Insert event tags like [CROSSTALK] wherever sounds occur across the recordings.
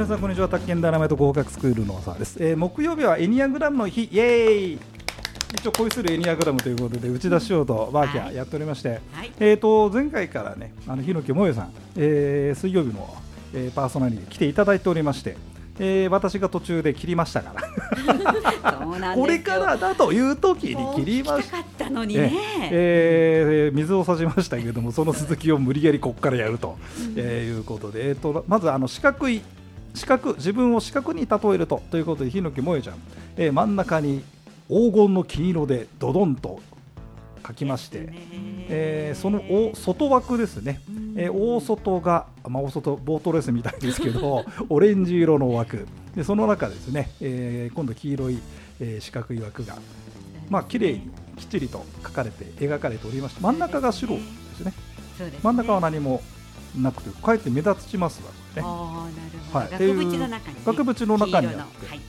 皆さんこんにちは。宅建ダイナマイト合格スクールのさです、えー、木曜日はエニアグラムの日。イエーイ。一応恋するエニアグラムということで内田しようとバーキャーやっておりまして、はい、えー、と前回からねあの日野木萌さん、えー、水曜日の、えー、パーソナリティ来ていただいておりましてえー、私が途中で切りましたから。[LAUGHS] これからだという時に切りました。のにね、えー、水を差しましたけれどもその続きを無理やりここからやると、えー、いうことで、えーと、まずあの四角い四角自分を四角に例えるとということで日野木萌ちゃん、えー、真ん中に黄金の金色でドドンと書きまして、えー、その外枠ですね、えー、大外が、まあ、大外ボートレースみたいですけど [LAUGHS] オレンジ色の枠。でその中ですね、えー、今度黄色い、えー、四角い枠がまあ綺麗にきっちりと書かれて描かれておりまして真ん中が白ですね。ね、真ん中は何もなくてかえって目立ちますわね。はい、額縁の中に、ね、額縁の中にあって、はい、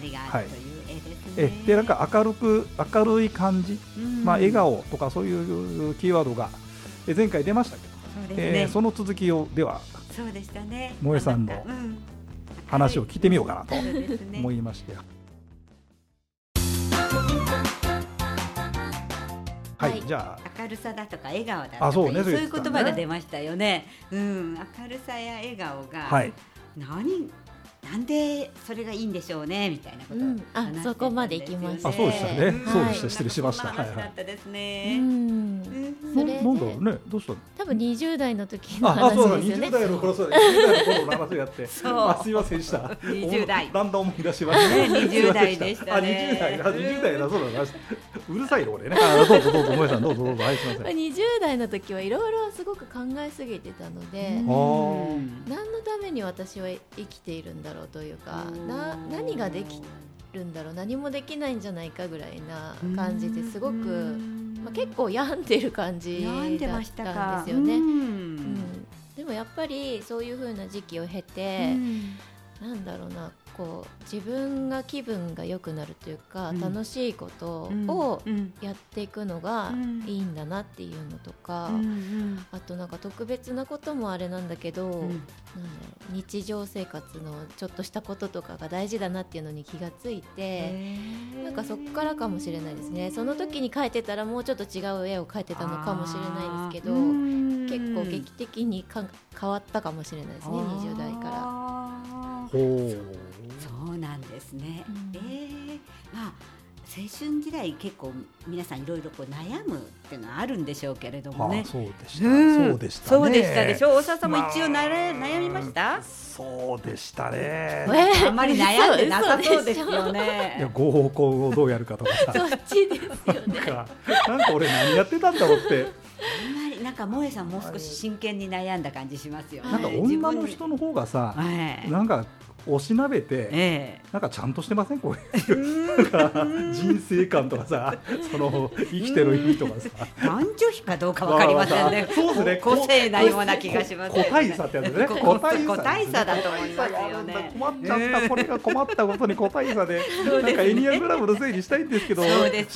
塊があるという、絵ですね。えでなんか明るく明るい感じ、まあ笑顔とかそういうキーワードが前回出ましたけど、そね、えー、その続きをではそうでしたね。萌えさんの話を聞いてみようかなと思いまして。はい、じゃあ。明るさだとか笑顔だとかそう,、ね、そういう言葉が出ましたよね。うん、明るさや笑顔が、はい、何なんでそれがいいんでしょうねみたいなこと、うん、あそこまで行きました、あそうでしたね、そうでした。失礼しました。はいはい。だったですね、うん、それなんだろうね。どうした多分二十代の時の話ですよね。あそうだ20代の頃そう20代の頃の話やってあすいませんでした。20代だんだん思い出しました。[LAUGHS] ね20代でしたね。あ20代あ20代だ。そうだ [LAUGHS] うるさいの俺ね。あどうぞどうぞ萌さんどうぞどうぞはいすみません。20代の時はいろいろすごく考えすぎてたので何のために私は生きているんだろうというかな何ができるんだろう何もできないんじゃないかぐらいな感じですごく、まあ、結構病んでる感じだったんですよね。うん、でもやっぱりそういうふうな時期を経て、なんだろうなこう自分が気分が良くなるというか、うん、楽しいことをやっていくのがいいんだなっていうのとか、うんうん、あとなんか特別なこともあれなんだけど、うん、なんだろう日常生活のちょっとしたこととかが大事だなっていうのに気がついてなんかそこからかもしれないですね。その時に描いてたらもうちょっと違う絵を描いてたのかもしれないですけど結構劇的にか変わったかもしれないですね20代から。そうなんですね、うん、えー、まあ青春時代結構皆さんいろいろこう悩むっていうのはあるんでしょうけれどもね。そうでした。そうでした、そうでしたでしょう。大沢さんも一応なれ、まあ、悩みました？そうでしたね。あんまり悩んでなさそうですよね。いや合コンをどうやるかとかさ。そっちですよね。なんか俺何やってたんだろうって。なんか萌えさんもう少し真剣に悩んだ感じしますよ、なんか女の人の方がさ、なんかおしなべて、えー、なんかちゃんとしてません？これ。人生観とかさその生きてる意味とかさ。男女比かどうかわかりませんね、そうですね。個性なような気がします個体差ってやつね。個体差。だと思いますよね。困っちゃった、これが困ったことに個体差でなんかエニアグラムのせいにしたいんですけど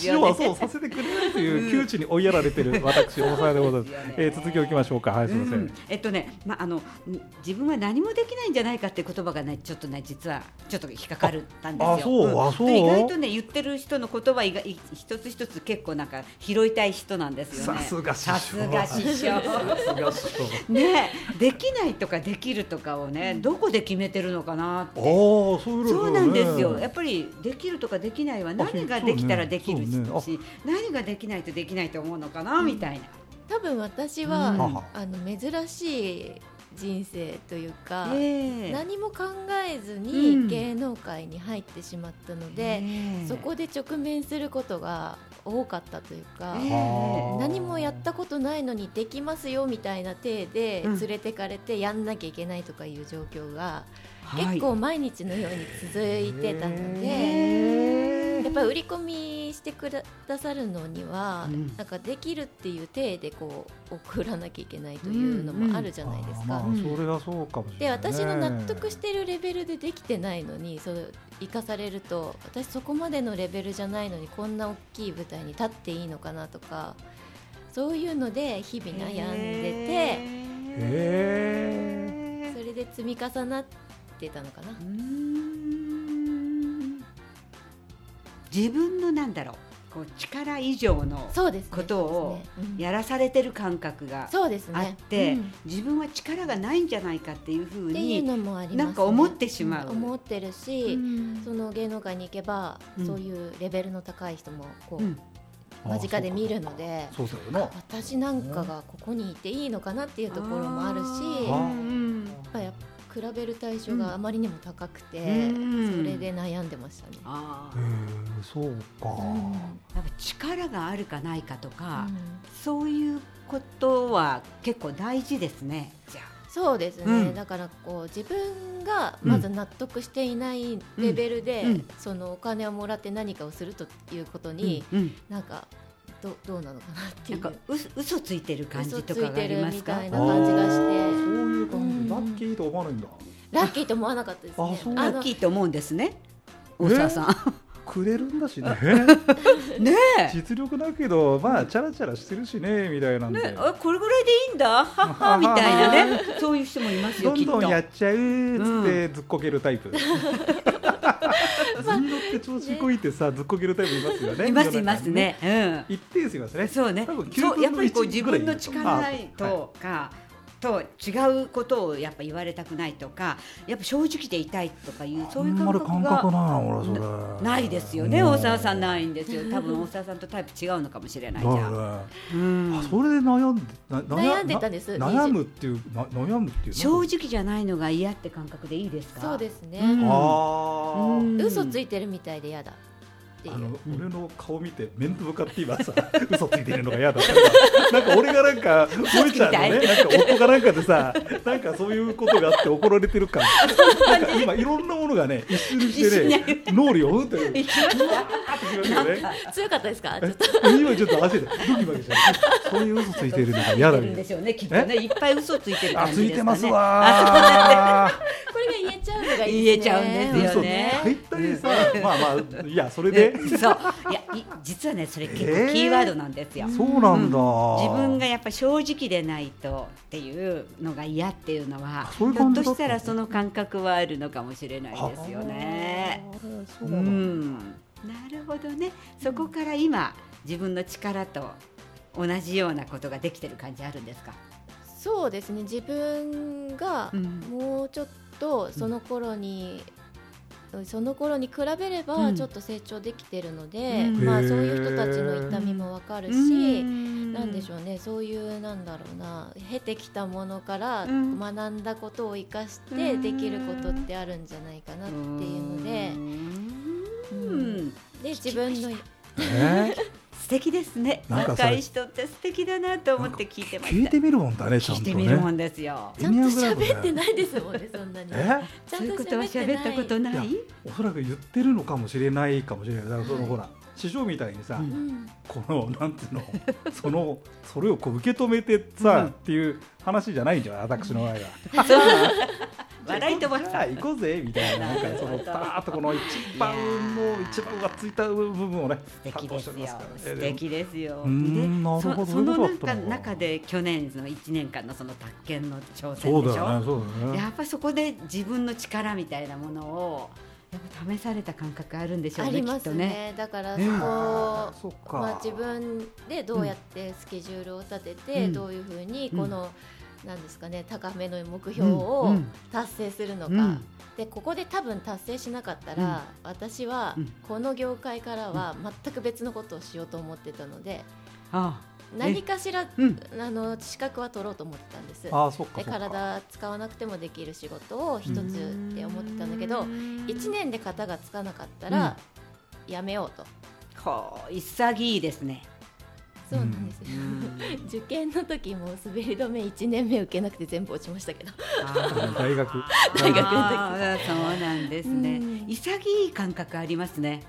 塩はそうさせてくれないという窮地に追いやられてる私大沢でございます、えー、続きをいきましょうか。はいすみません、えっとねまああの自分は何もできないんじゃないかって言葉がねちょっとね実はちょっと引っかかるたんですよ。あそうあそう？意外とね言ってる人の言葉意一つ一つ結構なんか拾いたい人なんですよね。さすがさすが師匠。ねできないとかできるとかをねどこで決めてるのかなって。そうそうなんですよ。やっぱりできるとかできないは何ができたらできるし、ね。ね、何ができないとできないと思うのかな、みたいな。多分私は、うん、あの珍しい人生というか、えー、何も考えずに芸能界に入ってしまったので、うん、そこで直面することが多かったというか、えー、何もやったことないのにできますよみたいな体で連れてかれてやんなきゃいけないとかいう状況が、結構毎日のように続いてたので。っぱり売り込みしてくださるのには、うん、なんかできるっていう体でこう送らなきゃいけないというのもあるじゃないですか。うんうんまあ、それはそうかもで私の納得してるレベルでできてないのにそれ生かされると私そこまでのレベルじゃないのにこんな大きい舞台に立っていいのかなとかそういうので日々悩んでて。それで積み重なってたのかな。自分のなんだろうこう力以上のことをやらされてる感覚があって、自分は力がないんじゃないかっていうふうになんか思ってしまう。思ってるし、その芸能界に行けば、そういうレベルの高い人もこう、間近で見るので私なんかがここにいていいのかなっていうところもあるしやっぱ比べる対象があまりにも高くて、うん、それで悩んでましたね。あそうか、うん、やっぱ力があるかないかとか、うん、そういうことは結構大事ですね。じゃそうですね、だからこう自分がまず納得していないレベルで、そのお金をもらって何かをするということに、なんかどどうなのかなっていう。なんかう嘘ついてる感じとかがありますか？みたいな感じがしてキーと思わないんだ。ラッキーと思わなかったですね。ラッキーと思うんですね。大沢さん。くれるんだしね。[LAUGHS] ね実力だけどまあチャラチャラしてるしねみたいなんで、ね、あこれぐらいでいいんだ？ははみたいなね。そういう人もいますよどんどんやっちゃうっつってずっこけるタイプ、[LAUGHS] うん図に乗って調子こいてさずっこけるタイプいますよね。いますいますね。うん。一定数いますね。そうね。そうやっぱりこう自分の力とか。と違うことをやっぱ言われたくないとかやっぱ正直でいたいとかいうそういう感覚がないですよね。大沢さんないんですよ。多分大沢さんとタイプ違うのかもしれないじゃん、うん、それで悩んで悩んでたんです。悩むっていうな悩むっていう正直じゃないのが嫌って感覚でいいですか？そうですね、うん、あ嘘ついてるみたいで嫌だていう。あの、俺の顔見て面と向かって今さ [LAUGHS] 嘘ついてるのが嫌だったなんか俺がなんか萌ちゃんのね。なんか夫かなんかでさなんかそういうことがあって怒られてる感。なんか今いろんなものがね一瞬にしてね脳裏をうんって強かったですか？今ちょっと汗でドキドキしてそういう嘘ついてるのが嫌だみでしょうねきっとね。いっぱい嘘ついてる感じですかね。ついてますわこれが言えちゃうのがいい言えちゃうんですよね。大体さまあまあいやそれで [LAUGHS] そう。いや実はねそれ結構キーワードなんですよ、えー、そうなんだ、うん、自分がやっぱ正直でないとっていうのが嫌っていうのはひょっとしたらその感覚はあるのかもしれないですよね。うん、なるほどね。そこから今自分の力と同じようなことができてる感じあるんですか？そうですね。自分がもうちょっとその頃に、うんその頃に比べればちょっと成長できてるので、うん、まあ、そういう人たちの痛みもわかるし、なんでしょうねそういうなんだろうな経てきたものから学んだことを生かしてできることってあるんじゃないかなっていうので、うん、で自分の。えー？素敵ですね。若い人って素敵だなと思って聞いてまし聞いてみるもんだねちゃんと、ね、聞いてみるもんですよ。ちゃんと喋ってないですもんねそんなに。え？そういうことは喋ったことない。おそらく言ってるのかもしれないかもしれない。だからその、ほら師匠みたいにさ、うん、このなんていうのそのそれをこう受け止めてさ、うん、っていう話じゃないんじゃ私の場合は。笑い飛ばした。行こうぜみたいな。なんかそのパーッとこの一番の一番がついた部分をね素敵ですよ。素敵ですよ。なるほどその中中で去年の一年間のその宅建の挑戦でしょ？そうだねやっぱそこで自分の力みたいなものをやっぱ試された感覚あるんでしょうね。ありますね。ね。だからそこ、まあ自分でどうやってスケジュールを立てて、うん、どういうふうにこの、うんなんですかね高めの目標を達成するのか、うん。うん、でここで多分達成しなかったら、うん、私はこの業界からは全く別のことをしようと思ってたので。何かしら、あの資格は取ろうと思ってたんです。あで体使わなくてもできる仕事を一つって思ってたんだけど、1年で型がつかなかったらやめようと。はあ、潔いですね。そうなんですよ、受験の時も滑り止め1年目受けなくて全部落ちましたけど。大学。大学の時。そうなんですね、潔い感覚ありますね。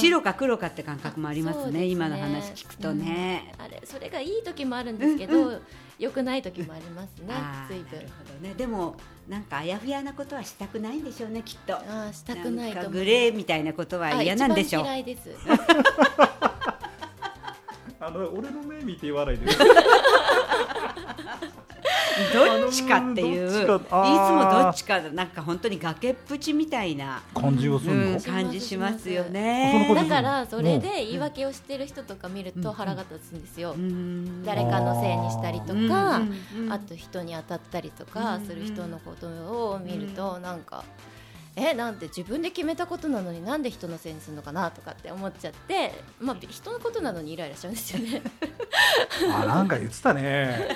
白か黒かって感覚もありますね、ね、今の話聞くとね、あれそれがいい時もあるんですけど、うん良くない時もありますね。随分。なるほどね。でもなんかあやふやなことはしたくないんでしょうねきっと。あしたくないとグレーみたいなことは嫌なんでしょう。嫌いです。[LAUGHS] あの俺の目見て言わないで。[LAUGHS] どっちかっていう。いつもどっちかなんか本当に崖っぷちみたいな。感じをするの、うん、感じしますよね。だからそれで言い訳をしてる人とか見ると腹が立つんですよ、うん、誰かのせいにしたりとかあと人に当たったりとかする人のことを見るとなんか。えなんて自分で決めたことなのになんで人のせいにするのかな？とかって思っちゃって、まあ、人のことなのにイライラしちゃうんですよね。あなんか言ってたね。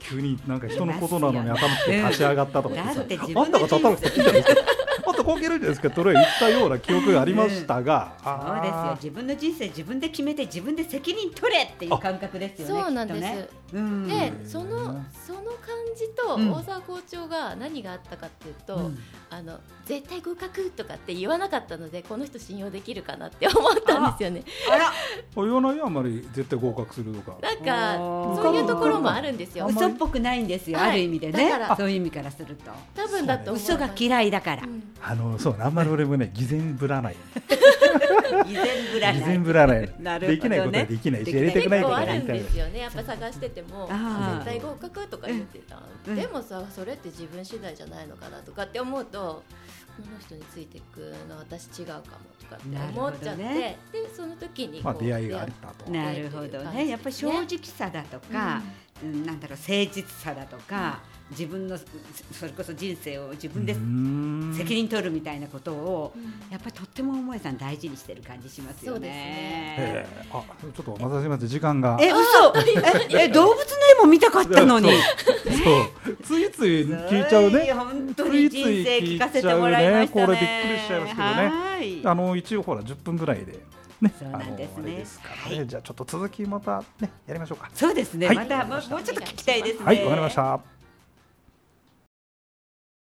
急になんか人のことなのに頭って立ち上がったとか言ってさ、あんたが叩くといいじゃないですかもっとこうけるんですけどと言ったような記憶がありましたが、うん、そうですよ。自分の人生自分で決めて自分で責任取れっていう感覚ですよねそうなんです、ね、でそのその感じと大沢校長が何があったかっていうと、うん、あの絶対合格とかって言わなかったのでこの人信用できるかなって思ったんですよね。あら。[LAUGHS] 言わないあんまり絶対合格するとか。なんかそういうところもあるんですよ。嘘っぽくないんですよ、はい、ある意味でね。そういう意味からすると。多分だと嘘が嫌いだから、うん。あのそうあんまり俺もね偽善ぶらない [LAUGHS] 偽善ぶらない。偽善ぶらない、ね、できないことはできないしやりたくないことはやりたいですよね。やっぱ探してても絶対合格とか言ってた、うん、でもさそれって自分次第じゃないのかなとかって思うとこの人についていくの私違うかもとかって思っちゃって、ね、でその時にまあ出会いがあったと。なるほどね。やっぱり正直さだとか、うん、なんだろう誠実さだとか、うん。自分のそれこそ人生を自分で責任取るみたいなことをやっぱりとっても桃江さん大事にしてる感じしますよね。ね。あちょっとお待たせしまして時間が。え嘘。ええ動物の絵も見たかったのに。[LAUGHS] そう。ついつい聞いちゃうね。本当に人生聞かせてもらいましたね。これびっくりしちゃいますけどね。あの一応ほら10分ぐらいでね、そうなんですね。すねはい、じゃあちょっと続きまたねやりましょうか。そうですね。はい、またもうちょっと聞きたいですね。はい、わかりました。